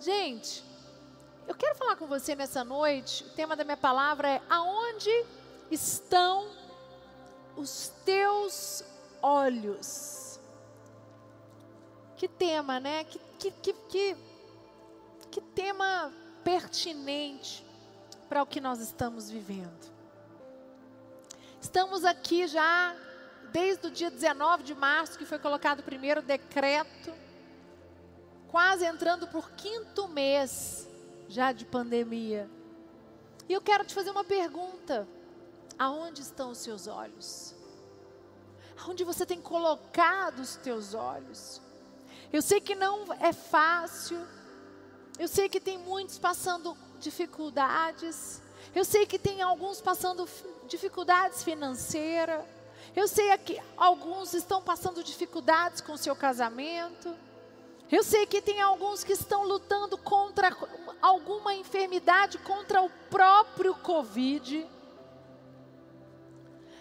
Gente, eu quero falar com você nessa noite. O tema da minha palavra é: Aonde estão os teus olhos? Que tema, né? Que, que, que, que, que tema pertinente para o que nós estamos vivendo. Estamos aqui já desde o dia 19 de março, que foi colocado o primeiro decreto quase entrando por quinto mês já de pandemia. E eu quero te fazer uma pergunta: aonde estão os seus olhos? Aonde você tem colocado os teus olhos? Eu sei que não é fácil, eu sei que tem muitos passando dificuldades, eu sei que tem alguns passando dificuldades financeiras, eu sei que alguns estão passando dificuldades com o seu casamento. Eu sei que tem alguns que estão lutando contra alguma enfermidade, contra o próprio Covid.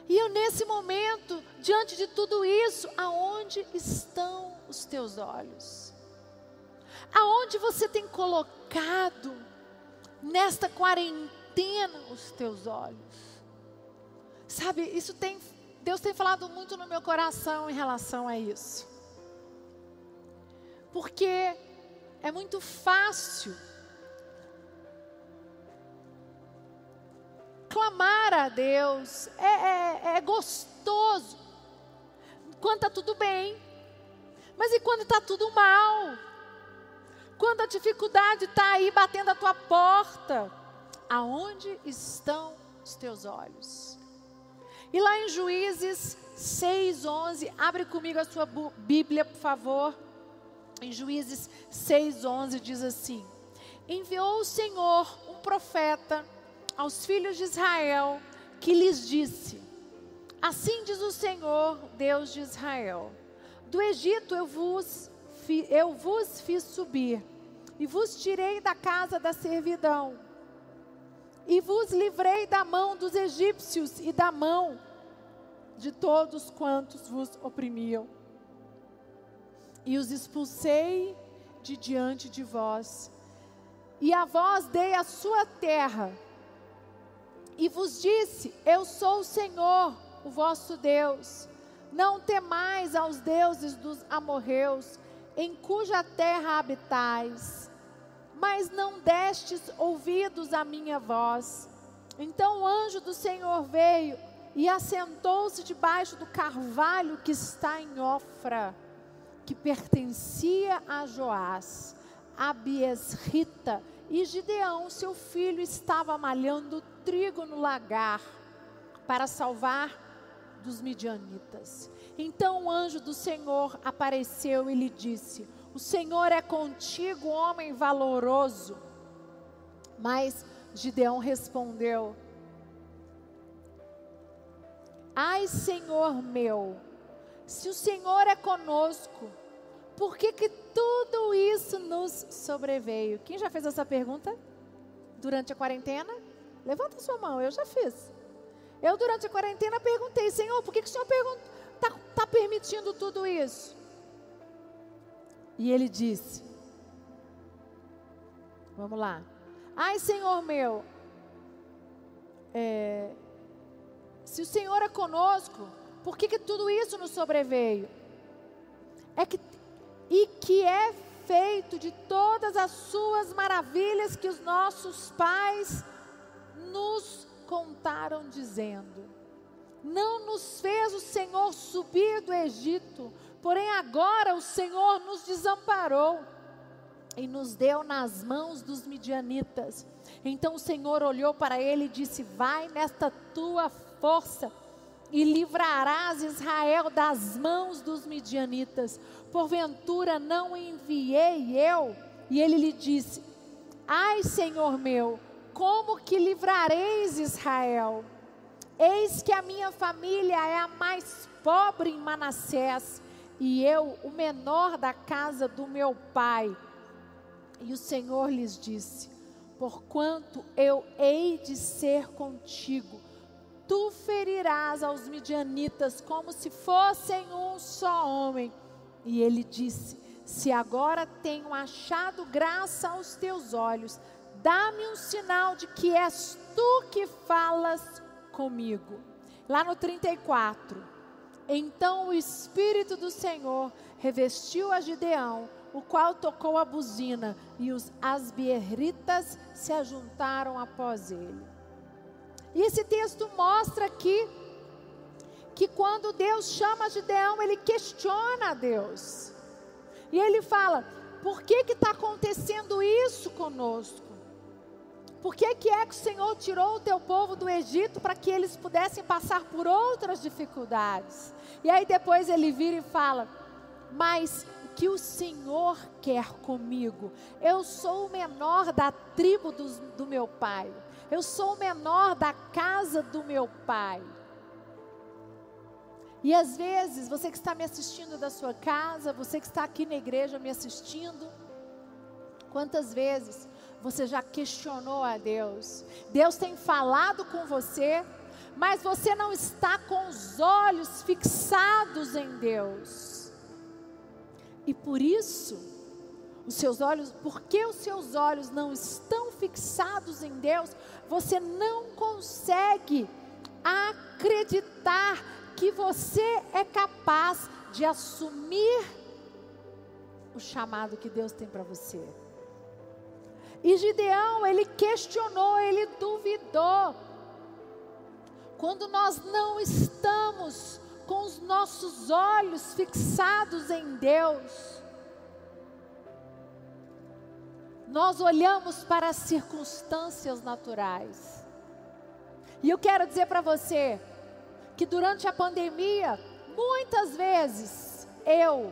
E eu, nesse momento, diante de tudo isso, aonde estão os teus olhos? Aonde você tem colocado nesta quarentena os teus olhos? Sabe, isso tem, Deus tem falado muito no meu coração em relação a isso. Porque é muito fácil clamar a Deus, é, é, é gostoso quando está tudo bem, mas e quando está tudo mal? Quando a dificuldade está aí batendo a tua porta, aonde estão os teus olhos? E lá em Juízes 6:11, abre comigo a sua Bíblia, por favor em Juízes 6,11 diz assim: Enviou o Senhor um profeta aos filhos de Israel, que lhes disse: Assim diz o Senhor, Deus de Israel: Do Egito eu vos, eu vos fiz subir, e vos tirei da casa da servidão, e vos livrei da mão dos egípcios e da mão de todos quantos vos oprimiam e os expulsei de diante de vós. E a vós dei a sua terra, e vos disse: Eu sou o Senhor, o vosso Deus. Não temais aos deuses dos amorreus, em cuja terra habitais. Mas não destes ouvidos à minha voz. Então o anjo do Senhor veio e assentou-se debaixo do carvalho que está em Ofra que pertencia a Joás, Abiesrita, e Gideão, seu filho, estava malhando trigo no lagar para salvar dos midianitas. Então o anjo do Senhor apareceu e lhe disse: O Senhor é contigo, homem valoroso. Mas Gideão respondeu: Ai, Senhor meu, se o Senhor é conosco, por que, que tudo isso nos sobreveio? Quem já fez essa pergunta durante a quarentena? Levanta sua mão, eu já fiz. Eu, durante a quarentena, perguntei, Senhor, por que, que o Senhor está tá permitindo tudo isso? E ele disse: Vamos lá. Ai, Senhor meu, é, se o Senhor é conosco, por que, que tudo isso nos sobreveio? É que, e que é feito de todas as suas maravilhas que os nossos pais nos contaram, dizendo: Não nos fez o Senhor subir do Egito, porém agora o Senhor nos desamparou e nos deu nas mãos dos midianitas. Então o Senhor olhou para ele e disse: Vai nesta tua força e livrarás Israel das mãos dos midianitas. Porventura não enviei eu? E ele lhe disse: Ai, Senhor meu, como que livrareis Israel? Eis que a minha família é a mais pobre em Manassés, e eu, o menor da casa do meu pai. E o Senhor lhes disse: Porquanto eu hei de ser contigo, tu ferirás aos midianitas como se fossem um só homem. E ele disse: Se agora tenho achado graça aos teus olhos, dá-me um sinal de que és tu que falas comigo. Lá no 34. Então o Espírito do Senhor revestiu a Gideão, o qual tocou a buzina, e os asbieritas se ajuntaram após ele. E esse texto mostra aqui que quando Deus chama Gideão, ele questiona a Deus. E ele fala: por que está acontecendo isso conosco? Por que, que é que o Senhor tirou o teu povo do Egito para que eles pudessem passar por outras dificuldades? E aí depois ele vira e fala: Mas o que o Senhor quer comigo? Eu sou o menor da tribo do, do meu pai. Eu sou o menor da casa do meu pai. E às vezes, você que está me assistindo da sua casa, você que está aqui na igreja me assistindo, quantas vezes você já questionou a Deus? Deus tem falado com você, mas você não está com os olhos fixados em Deus. E por isso, os seus olhos, porque os seus olhos não estão fixados em Deus, você não consegue acreditar que você é capaz de assumir o chamado que Deus tem para você. E Gideão, ele questionou, ele duvidou. Quando nós não estamos com os nossos olhos fixados em Deus, nós olhamos para as circunstâncias naturais. E eu quero dizer para você que durante a pandemia, muitas vezes eu,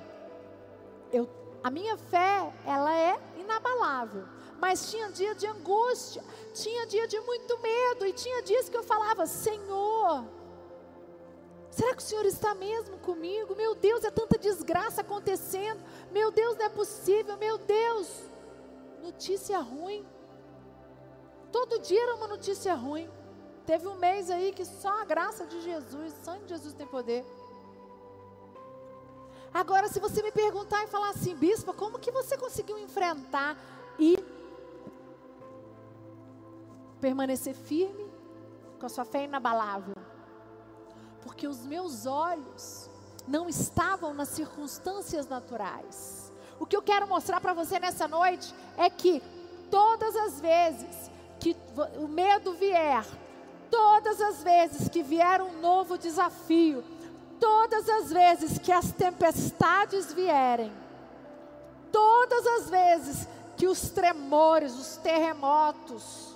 eu, a minha fé, ela é inabalável. Mas tinha dia de angústia, tinha dia de muito medo e tinha dias que eu falava: Senhor, Será que o Senhor está mesmo comigo? Meu Deus, é tanta desgraça acontecendo. Meu Deus, não é possível. Meu Deus, notícia ruim. Todo dia era uma notícia ruim. Teve um mês aí que só a graça de Jesus, o sangue de Jesus tem poder. Agora, se você me perguntar e falar assim, bispa, como que você conseguiu enfrentar e permanecer firme com a sua fé inabalável? Porque os meus olhos não estavam nas circunstâncias naturais. O que eu quero mostrar para você nessa noite é que todas as vezes que o medo vier, todas as vezes que vier um novo desafio, todas as vezes que as tempestades vierem, todas as vezes que os tremores, os terremotos,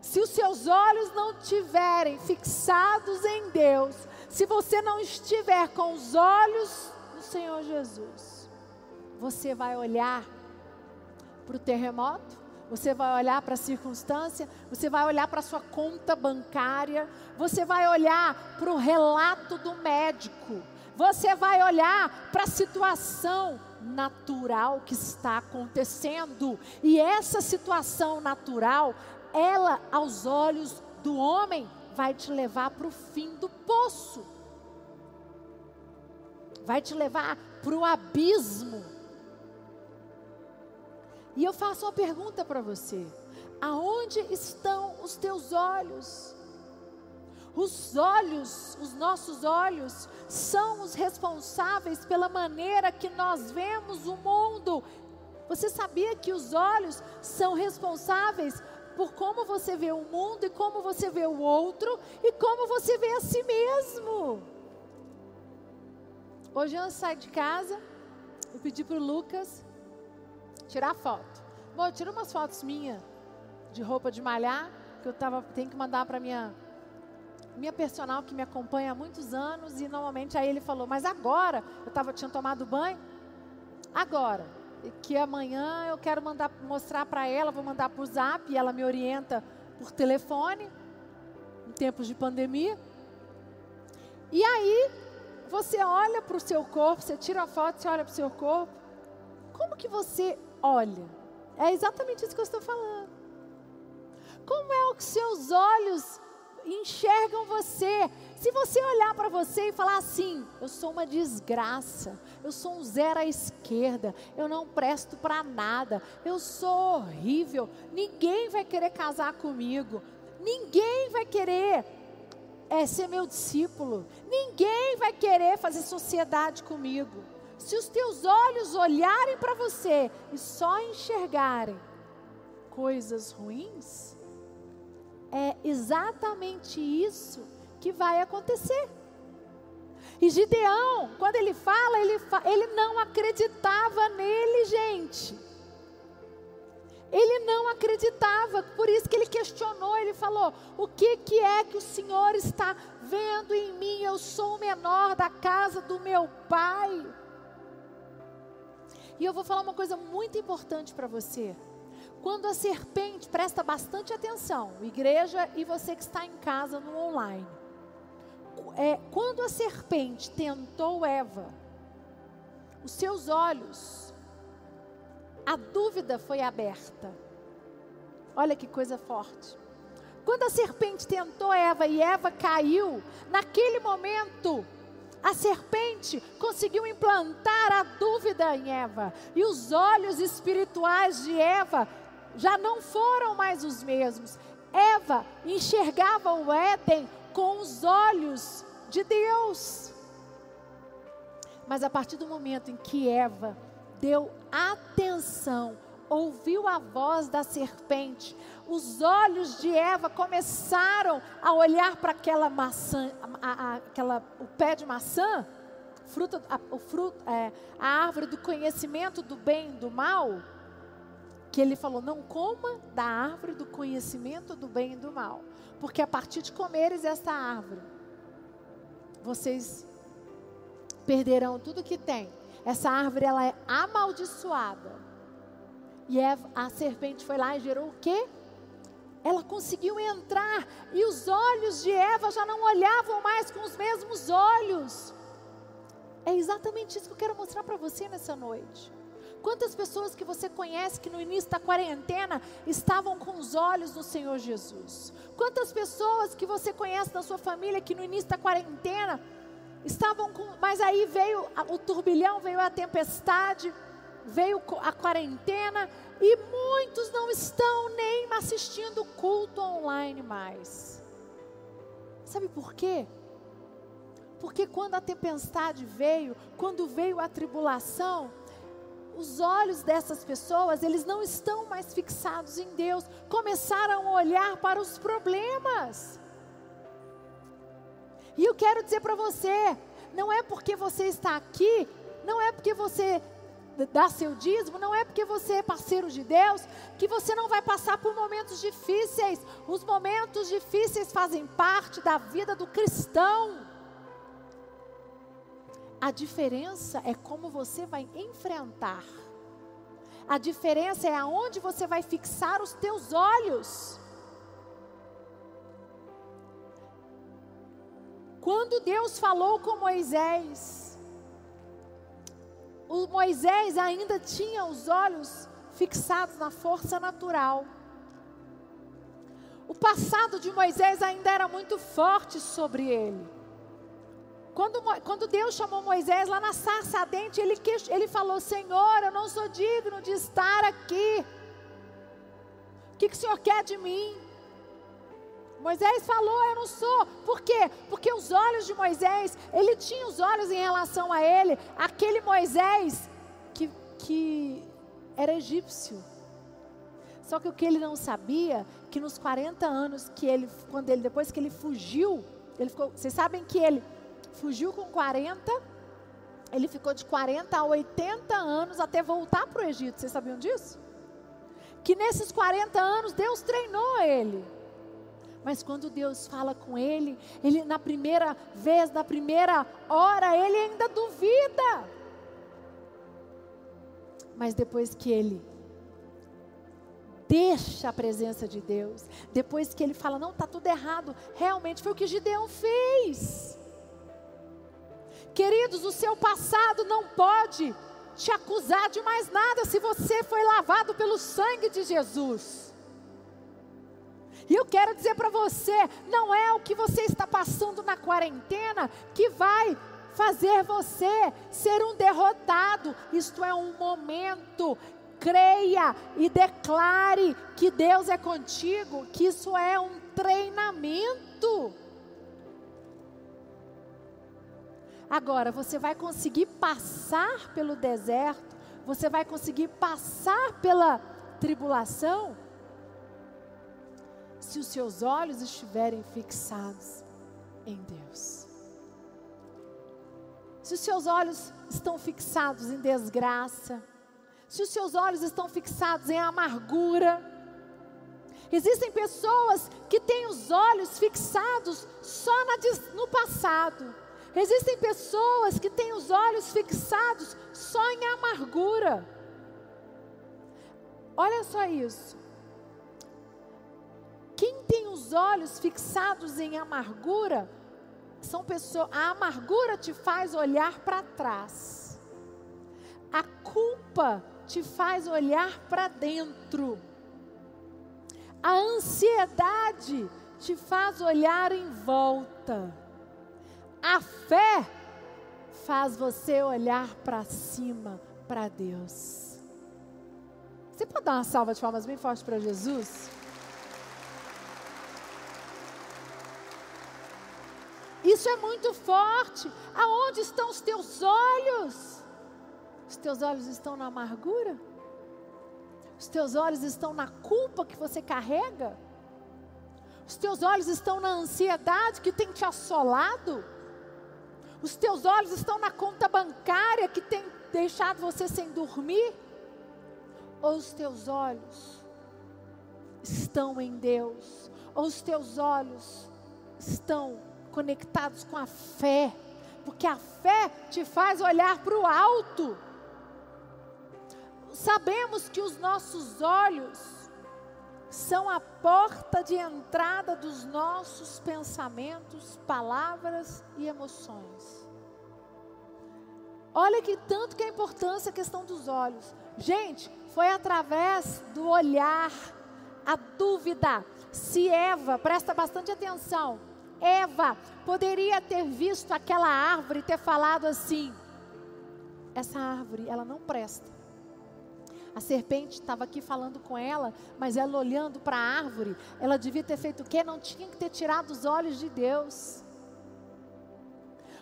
se os seus olhos não tiverem fixados em Deus, se você não estiver com os olhos do Senhor Jesus, você vai olhar para o terremoto, você vai olhar para a circunstância, você vai olhar para a sua conta bancária, você vai olhar para o relato do médico, você vai olhar para a situação natural que está acontecendo. E essa situação natural, ela, aos olhos do homem, vai te levar para o fim do poço, vai te levar para o abismo. E eu faço uma pergunta para você: aonde estão os teus olhos? Os olhos, os nossos olhos, são os responsáveis pela maneira que nós vemos o mundo. Você sabia que os olhos são responsáveis por como você vê o mundo e como você vê o outro e como você vê a si mesmo? Hoje eu saí de casa, eu pedi para o Lucas tirar foto. Bom, tira umas fotos minhas de roupa de malhar, que eu tava, tenho que mandar para minha minha personal que me acompanha há muitos anos e normalmente aí ele falou: "Mas agora, eu tava tinha tomado banho. Agora, que amanhã eu quero mandar mostrar para ela, vou mandar por Zap e ela me orienta por telefone em tempos de pandemia. E aí, você olha para o seu corpo, você tira a foto, você olha para o seu corpo. Como que você olha. É exatamente isso que eu estou falando. Como é que seus olhos enxergam você. Se você olhar para você e falar assim: eu sou uma desgraça, eu sou um zero à esquerda, eu não presto para nada, eu sou horrível, ninguém vai querer casar comigo, ninguém vai querer é, ser meu discípulo, ninguém vai querer fazer sociedade comigo. Se os teus olhos olharem para você e só enxergarem coisas ruins, é exatamente isso que vai acontecer. E Gideão, quando ele fala, ele, fa ele não acreditava nele, gente. Ele não acreditava, por isso que ele questionou, ele falou: "O que que é que o Senhor está vendo em mim? Eu sou o menor da casa do meu pai." E eu vou falar uma coisa muito importante para você. Quando a serpente, presta bastante atenção, igreja e você que está em casa no online. É, quando a serpente tentou Eva, os seus olhos, a dúvida foi aberta. Olha que coisa forte. Quando a serpente tentou Eva e Eva caiu, naquele momento, a serpente conseguiu implantar a dúvida em Eva, e os olhos espirituais de Eva já não foram mais os mesmos. Eva enxergava o Éden com os olhos de Deus. Mas a partir do momento em que Eva deu atenção, ouviu a voz da serpente, os olhos de Eva começaram a olhar para aquela maçã, a, a, aquela, o pé de maçã, fruta, a, o fruto, é, a árvore do conhecimento do bem e do mal, que ele falou: não coma da árvore do conhecimento do bem e do mal, porque a partir de comeres essa árvore, vocês perderão tudo que tem. Essa árvore ela é amaldiçoada. E a serpente foi lá e gerou o quê? Ela conseguiu entrar e os olhos de Eva já não olhavam mais com os mesmos olhos. É exatamente isso que eu quero mostrar para você nessa noite. Quantas pessoas que você conhece que no início da quarentena estavam com os olhos no Senhor Jesus? Quantas pessoas que você conhece da sua família que no início da quarentena estavam com, mas aí veio o turbilhão, veio a tempestade, veio a quarentena e muitos não estão nem assistindo culto online mais. Sabe por quê? Porque quando a tempestade veio, quando veio a tribulação, os olhos dessas pessoas, eles não estão mais fixados em Deus, começaram a olhar para os problemas. E eu quero dizer para você, não é porque você está aqui, não é porque você dá seu dízimo, não é porque você é parceiro de Deus, que você não vai passar por momentos difíceis. Os momentos difíceis fazem parte da vida do cristão. A diferença é como você vai enfrentar. A diferença é aonde você vai fixar os teus olhos. Quando Deus falou com Moisés, o Moisés ainda tinha os olhos fixados na força natural. O passado de Moisés ainda era muito forte sobre ele. Quando, quando Deus chamou Moisés lá na sarça ardente, ele, ele falou: Senhor, eu não sou digno de estar aqui. O que, que o Senhor quer de mim? Moisés falou: Eu não sou. Por quê? Porque os olhos de Moisés, ele tinha os olhos em relação a ele, aquele Moisés que, que era egípcio. Só que o que ele não sabia, que nos 40 anos que ele, quando ele, depois que ele fugiu, ele ficou, vocês sabem que ele fugiu com 40, ele ficou de 40 a 80 anos até voltar para o Egito. Vocês sabiam disso? Que nesses 40 anos Deus treinou ele. Mas quando Deus fala com ele, ele na primeira vez, na primeira hora, ele ainda duvida. Mas depois que ele deixa a presença de Deus, depois que ele fala, não, está tudo errado, realmente foi o que Gideão fez. Queridos, o seu passado não pode te acusar de mais nada se você foi lavado pelo sangue de Jesus. E eu quero dizer para você: não é o que você está passando na quarentena que vai fazer você ser um derrotado. Isto é um momento. Creia e declare que Deus é contigo, que isso é um treinamento. Agora, você vai conseguir passar pelo deserto, você vai conseguir passar pela tribulação, se os seus olhos estiverem fixados em Deus. Se os seus olhos estão fixados em desgraça, se os seus olhos estão fixados em amargura, existem pessoas que têm os olhos fixados só na, no passado. Existem pessoas que têm os olhos fixados só em amargura. Olha só isso. Quem tem os olhos fixados em amargura, são pessoas, a amargura te faz olhar para trás. A culpa te faz olhar para dentro. A ansiedade te faz olhar em volta. A fé faz você olhar para cima, para Deus. Você pode dar uma salva de palmas bem forte para Jesus? Isso é muito forte. Aonde estão os teus olhos? Os teus olhos estão na amargura? Os teus olhos estão na culpa que você carrega? Os teus olhos estão na ansiedade que tem te assolado? Os teus olhos estão na conta bancária que tem deixado você sem dormir? Ou os teus olhos estão em Deus? Ou os teus olhos estão conectados com a fé, porque a fé te faz olhar para o alto. Sabemos que os nossos olhos são a porta de entrada dos nossos pensamentos, palavras e emoções. Olha que tanto que é importância a questão dos olhos. Gente, foi através do olhar, a dúvida. Se Eva, presta bastante atenção, Eva poderia ter visto aquela árvore e ter falado assim: essa árvore, ela não presta. A serpente estava aqui falando com ela, mas ela olhando para a árvore, ela devia ter feito o quê? Não tinha que ter tirado os olhos de Deus.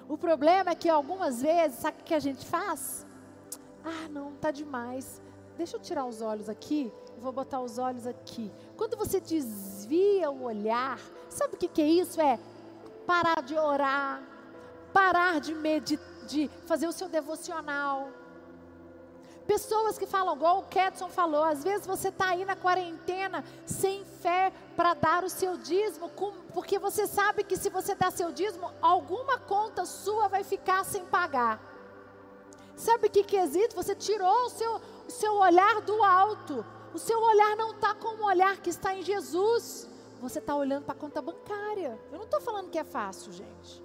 O problema é que algumas vezes, sabe o que a gente faz? Ah, não, tá demais. Deixa eu tirar os olhos aqui, vou botar os olhos aqui. Quando você desvia o olhar, sabe o que, que é isso? É parar de orar, parar de, de fazer o seu devocional. Pessoas que falam, igual o Kedson falou, às vezes você está aí na quarentena sem fé para dar o seu dízimo, porque você sabe que se você dar seu dízimo, alguma conta sua vai ficar sem pagar. Sabe que, que existe? Você tirou o seu, o seu olhar do alto. O seu olhar não está como o olhar que está em Jesus você está olhando para a conta bancária. Eu não estou falando que é fácil, gente.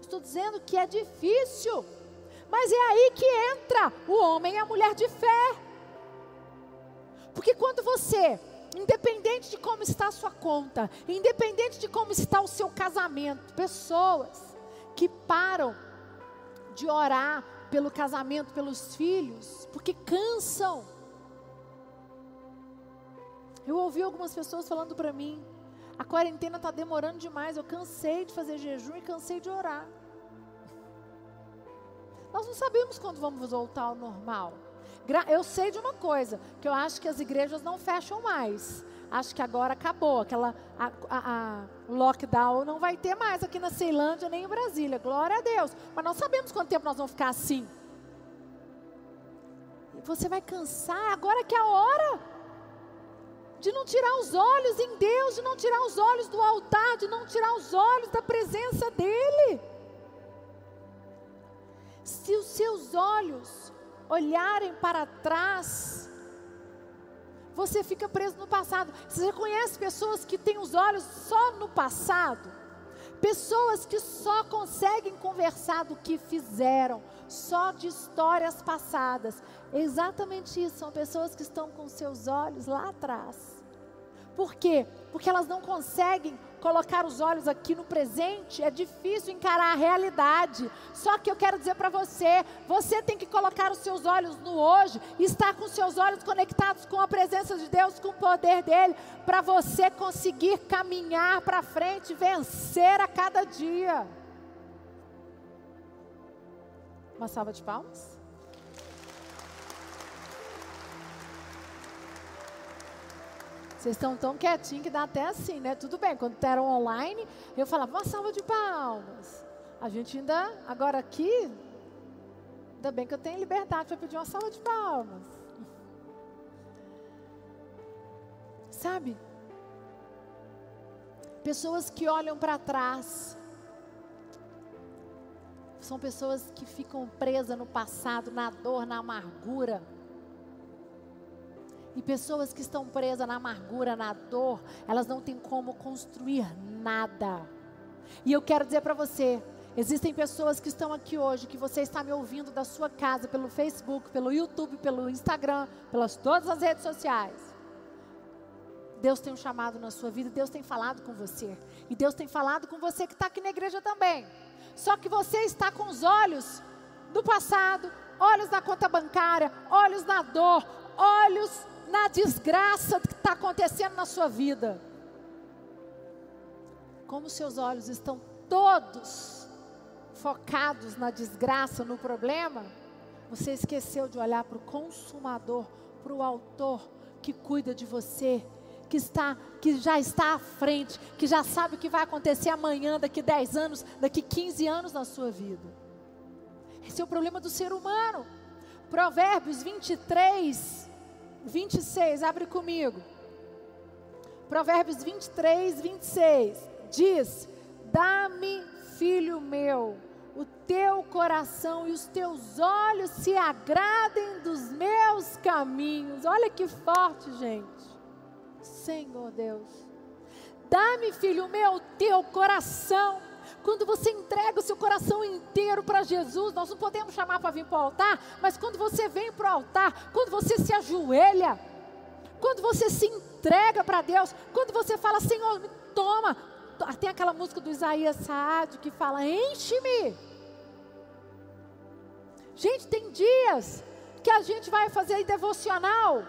Estou dizendo que é difícil. Mas é aí que entra o homem e a mulher de fé. Porque quando você, independente de como está a sua conta, independente de como está o seu casamento, pessoas que param de orar pelo casamento, pelos filhos, porque cansam. Eu ouvi algumas pessoas falando para mim: a quarentena está demorando demais. Eu cansei de fazer jejum e cansei de orar. Nós não sabemos quando vamos voltar ao normal. Eu sei de uma coisa, que eu acho que as igrejas não fecham mais. Acho que agora acabou. Aquela a, a, a lockdown não vai ter mais aqui na Ceilândia nem em Brasília. Glória a Deus. Mas não sabemos quanto tempo nós vamos ficar assim. Você vai cansar agora que é a hora de não tirar os olhos em Deus, de não tirar os olhos do altar, de não tirar os olhos da presença dEle. Se os seus olhos olharem para trás, você fica preso no passado. Você conhece pessoas que têm os olhos só no passado? Pessoas que só conseguem conversar do que fizeram, só de histórias passadas. Exatamente isso, são pessoas que estão com seus olhos lá atrás. Por quê? Porque elas não conseguem colocar os olhos aqui no presente, é difícil encarar a realidade. Só que eu quero dizer para você, você tem que colocar os seus olhos no hoje, estar com os seus olhos conectados com a presença de Deus, com o poder dele, para você conseguir caminhar para frente, vencer a cada dia. Uma salva de palmas? Vocês estão tão quietinhos que dá até assim, né? Tudo bem, quando eram online, eu falava, uma salva de palmas. A gente ainda, agora aqui, ainda bem que eu tenho liberdade para pedir uma salva de palmas. Sabe? Pessoas que olham para trás, são pessoas que ficam presas no passado, na dor, na amargura. E pessoas que estão presas na amargura, na dor, elas não têm como construir nada. E eu quero dizer para você, existem pessoas que estão aqui hoje, que você está me ouvindo da sua casa, pelo Facebook, pelo YouTube, pelo Instagram, pelas todas as redes sociais. Deus tem um chamado na sua vida, Deus tem falado com você. E Deus tem falado com você que está aqui na igreja também. Só que você está com os olhos do passado, olhos na conta bancária, olhos na dor, olhos na desgraça que está acontecendo na sua vida. Como seus olhos estão todos focados na desgraça, no problema, você esqueceu de olhar para o consumador, para o autor que cuida de você, que está, que já está à frente, que já sabe o que vai acontecer amanhã, daqui 10 anos, daqui 15 anos na sua vida. Esse é o problema do ser humano. Provérbios 23, 26, abre comigo. Provérbios 23, 26. Diz: Dá-me, filho meu, o teu coração e os teus olhos se agradem dos meus caminhos. Olha que forte, gente. Senhor Deus. Dá-me, filho meu, teu coração quando você entrega o seu coração inteiro para Jesus, nós não podemos chamar para vir para o altar, mas quando você vem para o altar, quando você se ajoelha, quando você se entrega para Deus, quando você fala, Senhor, me toma. Tem aquela música do Isaías Saad que fala: enche-me. Gente, tem dias que a gente vai fazer devocional,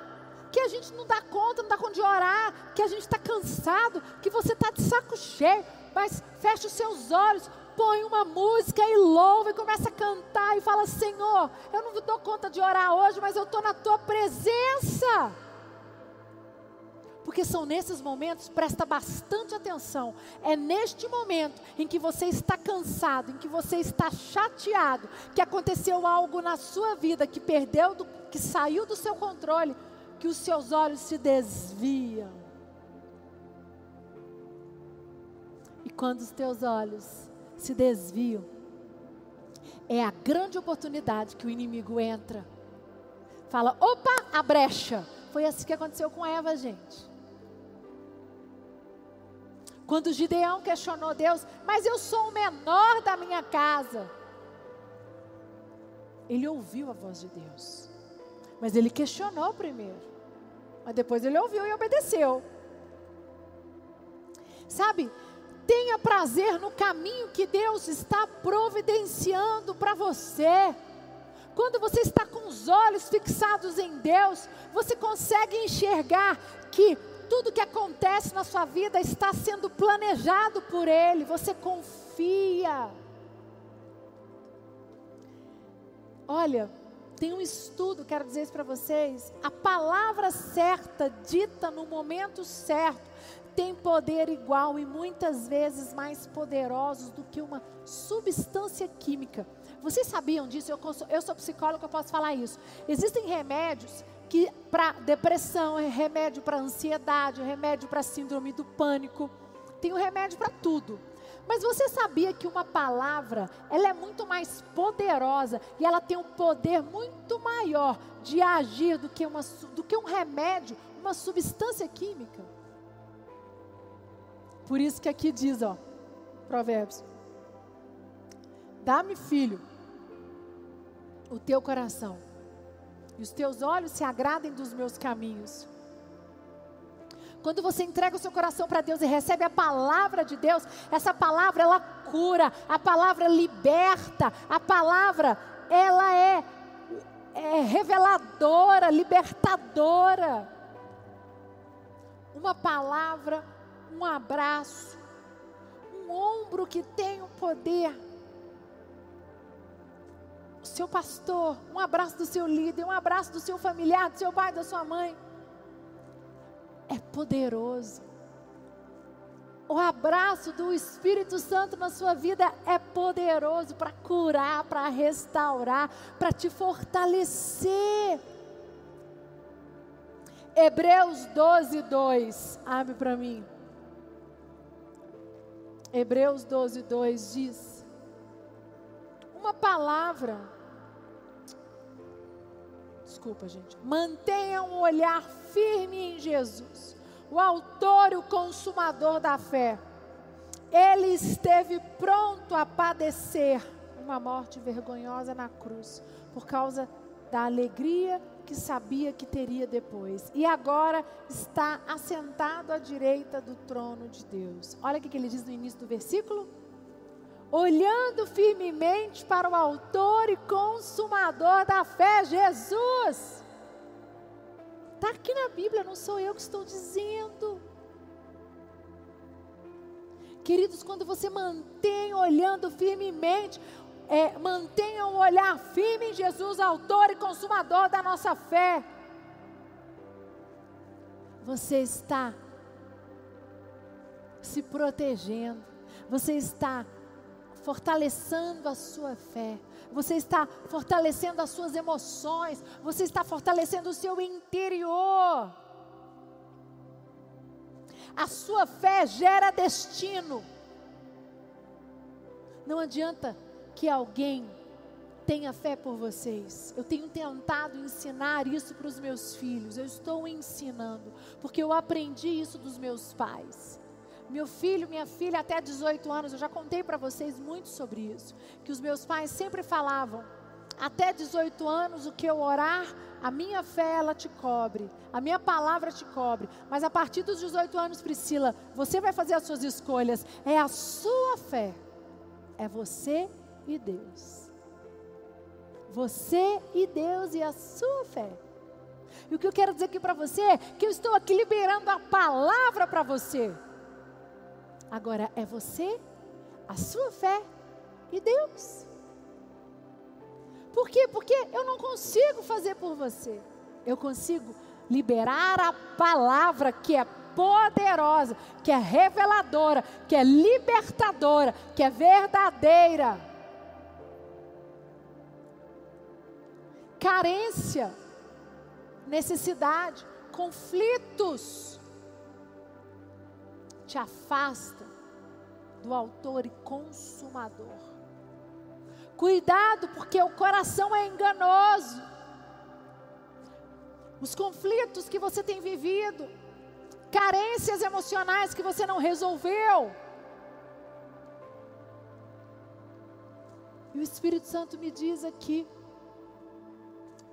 que a gente não dá conta, não dá conta de orar, que a gente está cansado, que você está de saco cheio mas feche os seus olhos, põe uma música e louva e começa a cantar e fala: Senhor, eu não dou conta de orar hoje, mas eu estou na tua presença. Porque são nesses momentos, presta bastante atenção. É neste momento em que você está cansado, em que você está chateado, que aconteceu algo na sua vida que perdeu, do, que saiu do seu controle, que os seus olhos se desviam quando os teus olhos se desviam, é a grande oportunidade que o inimigo entra. Fala, opa, a brecha. Foi assim que aconteceu com Eva, gente. Quando Gideão questionou Deus, mas eu sou o menor da minha casa. Ele ouviu a voz de Deus. Mas ele questionou primeiro. Mas depois ele ouviu e obedeceu. Sabe, Tenha prazer no caminho que Deus está providenciando para você. Quando você está com os olhos fixados em Deus, você consegue enxergar que tudo que acontece na sua vida está sendo planejado por Ele. Você confia. Olha, tem um estudo, quero dizer isso para vocês. A palavra certa, dita no momento certo, tem poder igual e muitas vezes mais poderosos do que uma substância química. Vocês sabiam disso? Eu, eu sou psicóloga, eu posso falar isso. Existem remédios que para depressão, remédio para ansiedade, remédio para síndrome do pânico, tem um remédio para tudo. Mas você sabia que uma palavra, ela é muito mais poderosa e ela tem um poder muito maior de agir do que, uma, do que um remédio, uma substância química? Por isso que aqui diz, ó, Provérbios: Dá-me, filho, o teu coração, e os teus olhos se agradem dos meus caminhos. Quando você entrega o seu coração para Deus e recebe a palavra de Deus, essa palavra ela cura, a palavra liberta, a palavra ela é, é reveladora, libertadora. Uma palavra, um abraço, um ombro que tem o poder. Seu pastor, um abraço do seu líder, um abraço do seu familiar, do seu pai, da sua mãe é poderoso. O abraço do Espírito Santo na sua vida é poderoso para curar, para restaurar, para te fortalecer. Hebreus 12, 2. Abre para mim. Hebreus 12, 2 diz: Uma palavra. Desculpa, gente. Mantenha um olhar firme em Jesus, o autor e o consumador da fé. Ele esteve pronto a padecer uma morte vergonhosa na cruz, por causa da alegria que sabia que teria depois. E agora está assentado à direita do trono de Deus. Olha o que ele diz no início do versículo. Olhando firmemente para o Autor e Consumador da fé, Jesus Está aqui na Bíblia, não sou eu que estou dizendo. Queridos, quando você mantém olhando firmemente, é, mantenha um olhar firme em Jesus, autor e consumador da nossa fé. Você está se protegendo, você está fortalecendo a sua fé, você está fortalecendo as suas emoções, você está fortalecendo o seu interior. A sua fé gera destino. Não adianta que alguém tenha fé por vocês. Eu tenho tentado ensinar isso para os meus filhos. Eu estou ensinando, porque eu aprendi isso dos meus pais. Meu filho, minha filha, até 18 anos, eu já contei para vocês muito sobre isso. Que os meus pais sempre falavam: até 18 anos, o que eu orar, a minha fé ela te cobre, a minha palavra te cobre. Mas a partir dos 18 anos, Priscila, você vai fazer as suas escolhas. É a sua fé, é você e Deus. Você e Deus e a sua fé. E o que eu quero dizer aqui para você é que eu estou aqui liberando a palavra para você. Agora é você, a sua fé e Deus. Por quê? Porque eu não consigo fazer por você. Eu consigo liberar a palavra que é poderosa, que é reveladora, que é libertadora, que é verdadeira. Carência, necessidade, conflitos te afasta do autor e consumador. Cuidado, porque o coração é enganoso. Os conflitos que você tem vivido, carências emocionais que você não resolveu. E o Espírito Santo me diz aqui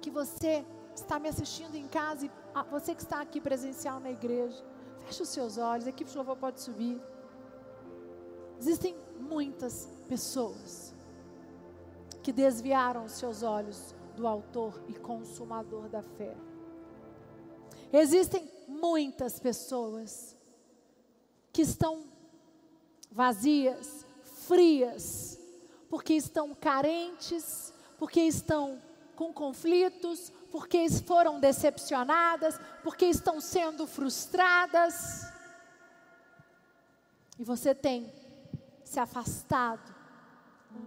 que você está me assistindo em casa e você que está aqui presencial na igreja Feche os seus olhos, a equipe de louvor pode subir. Existem muitas pessoas que desviaram os seus olhos do autor e consumador da fé. Existem muitas pessoas que estão vazias, frias, porque estão carentes, porque estão com conflitos, porque foram decepcionadas, porque estão sendo frustradas. E você tem se afastado.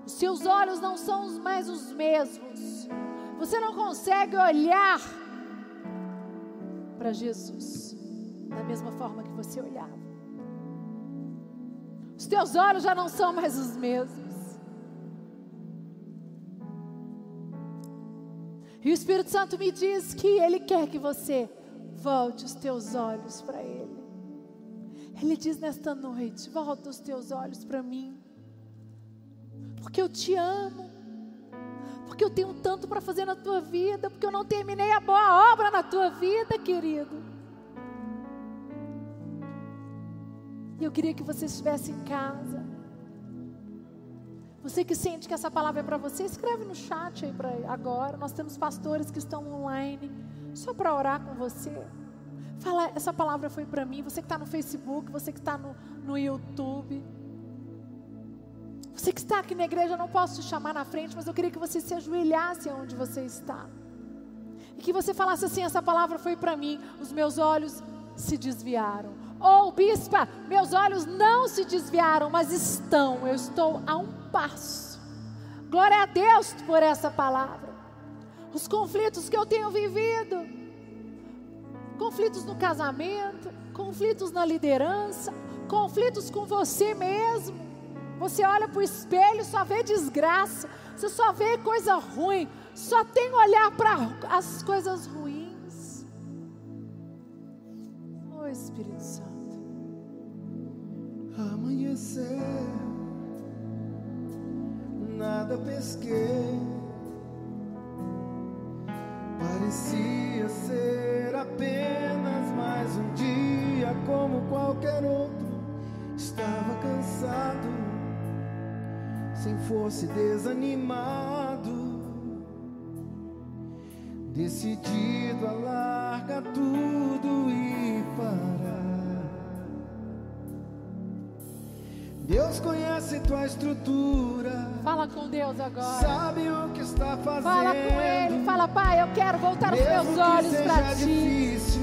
Os seus olhos não são mais os mesmos. Você não consegue olhar para Jesus da mesma forma que você olhava. Os teus olhos já não são mais os mesmos. E o Espírito Santo me diz que Ele quer que você volte os teus olhos para Ele. Ele diz nesta noite: volta os teus olhos para mim, porque eu te amo, porque eu tenho tanto para fazer na tua vida, porque eu não terminei a boa obra na tua vida, querido. E eu queria que você estivesse em casa. Você que sente que essa palavra é para você, escreve no chat aí pra agora. Nós temos pastores que estão online, só para orar com você. Fala, essa palavra foi para mim. Você que está no Facebook, você que está no, no YouTube. Você que está aqui na igreja, eu não posso te chamar na frente, mas eu queria que você se ajoelhasse onde você está. E que você falasse assim: essa palavra foi para mim, os meus olhos se desviaram. Ou, oh, bispa, meus olhos não se desviaram, mas estão, eu estou a um passo. Glória a Deus por essa palavra. Os conflitos que eu tenho vivido, conflitos no casamento, conflitos na liderança, conflitos com você mesmo você olha para o espelho, só vê desgraça, você só vê coisa ruim, só tem olhar para as coisas ruins. Espírito Santo. Amanhecer, nada pesquei. Parecia ser apenas mais um dia como qualquer outro. Estava cansado sem força e desanimado, decidido a largar tudo e parar. Deus conhece tua estrutura. Fala com Deus agora. Sabe o que está fazendo. Fala com Ele. Fala, Pai, eu quero voltar os meus olhos para Ti. Difícil,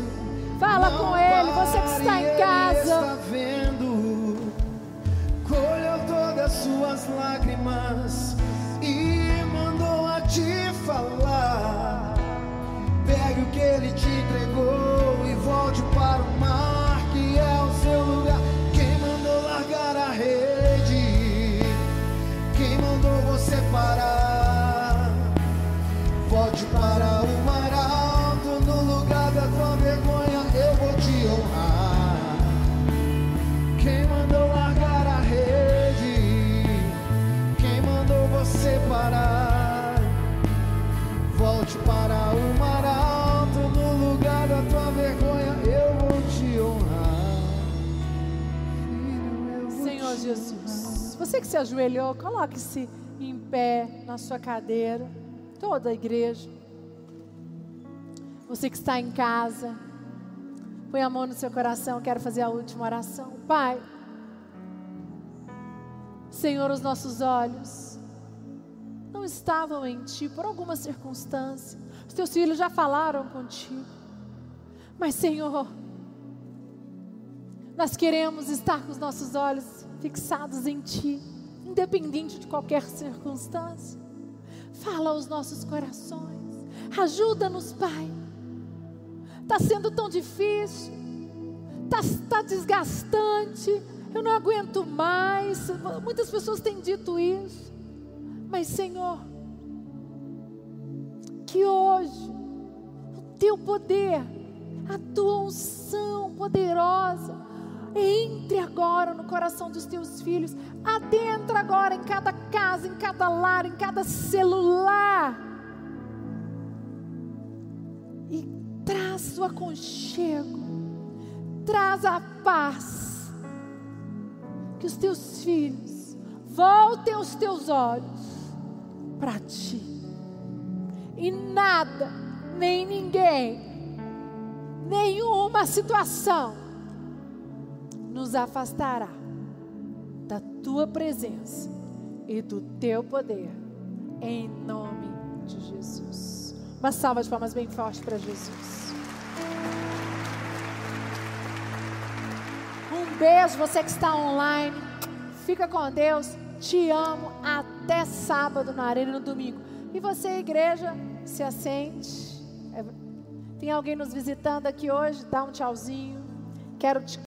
Fala com Ele, você que está em casa. Está vendo as suas lágrimas e mandou a te falar. Se ajoelhou, coloque-se em pé na sua cadeira, toda a igreja. Você que está em casa, põe a mão no seu coração, quero fazer a última oração. Pai, Senhor, os nossos olhos não estavam em ti por alguma circunstância. Os teus filhos já falaram contigo. Mas, Senhor, nós queremos estar com os nossos olhos fixados em ti, independente de qualquer circunstância. Fala aos nossos corações. Ajuda-nos, Pai. Está sendo tão difícil. Está tá desgastante. Eu não aguento mais. Muitas pessoas têm dito isso. Mas, Senhor, que hoje o teu poder, a tua unção poderosa, entre agora no coração dos teus filhos, adentra agora em cada casa, em cada lar, em cada celular. E traz o aconchego, traz a paz, que os teus filhos voltem os teus olhos para ti. E nada, nem ninguém, nenhuma situação nos afastará tua presença e do teu poder, em nome de Jesus. Uma salva de palmas bem forte para Jesus. Um beijo, você que está online. Fica com Deus. Te amo. Até sábado na arena no domingo. E você, igreja, se assente. É, tem alguém nos visitando aqui hoje? Dá um tchauzinho. Quero te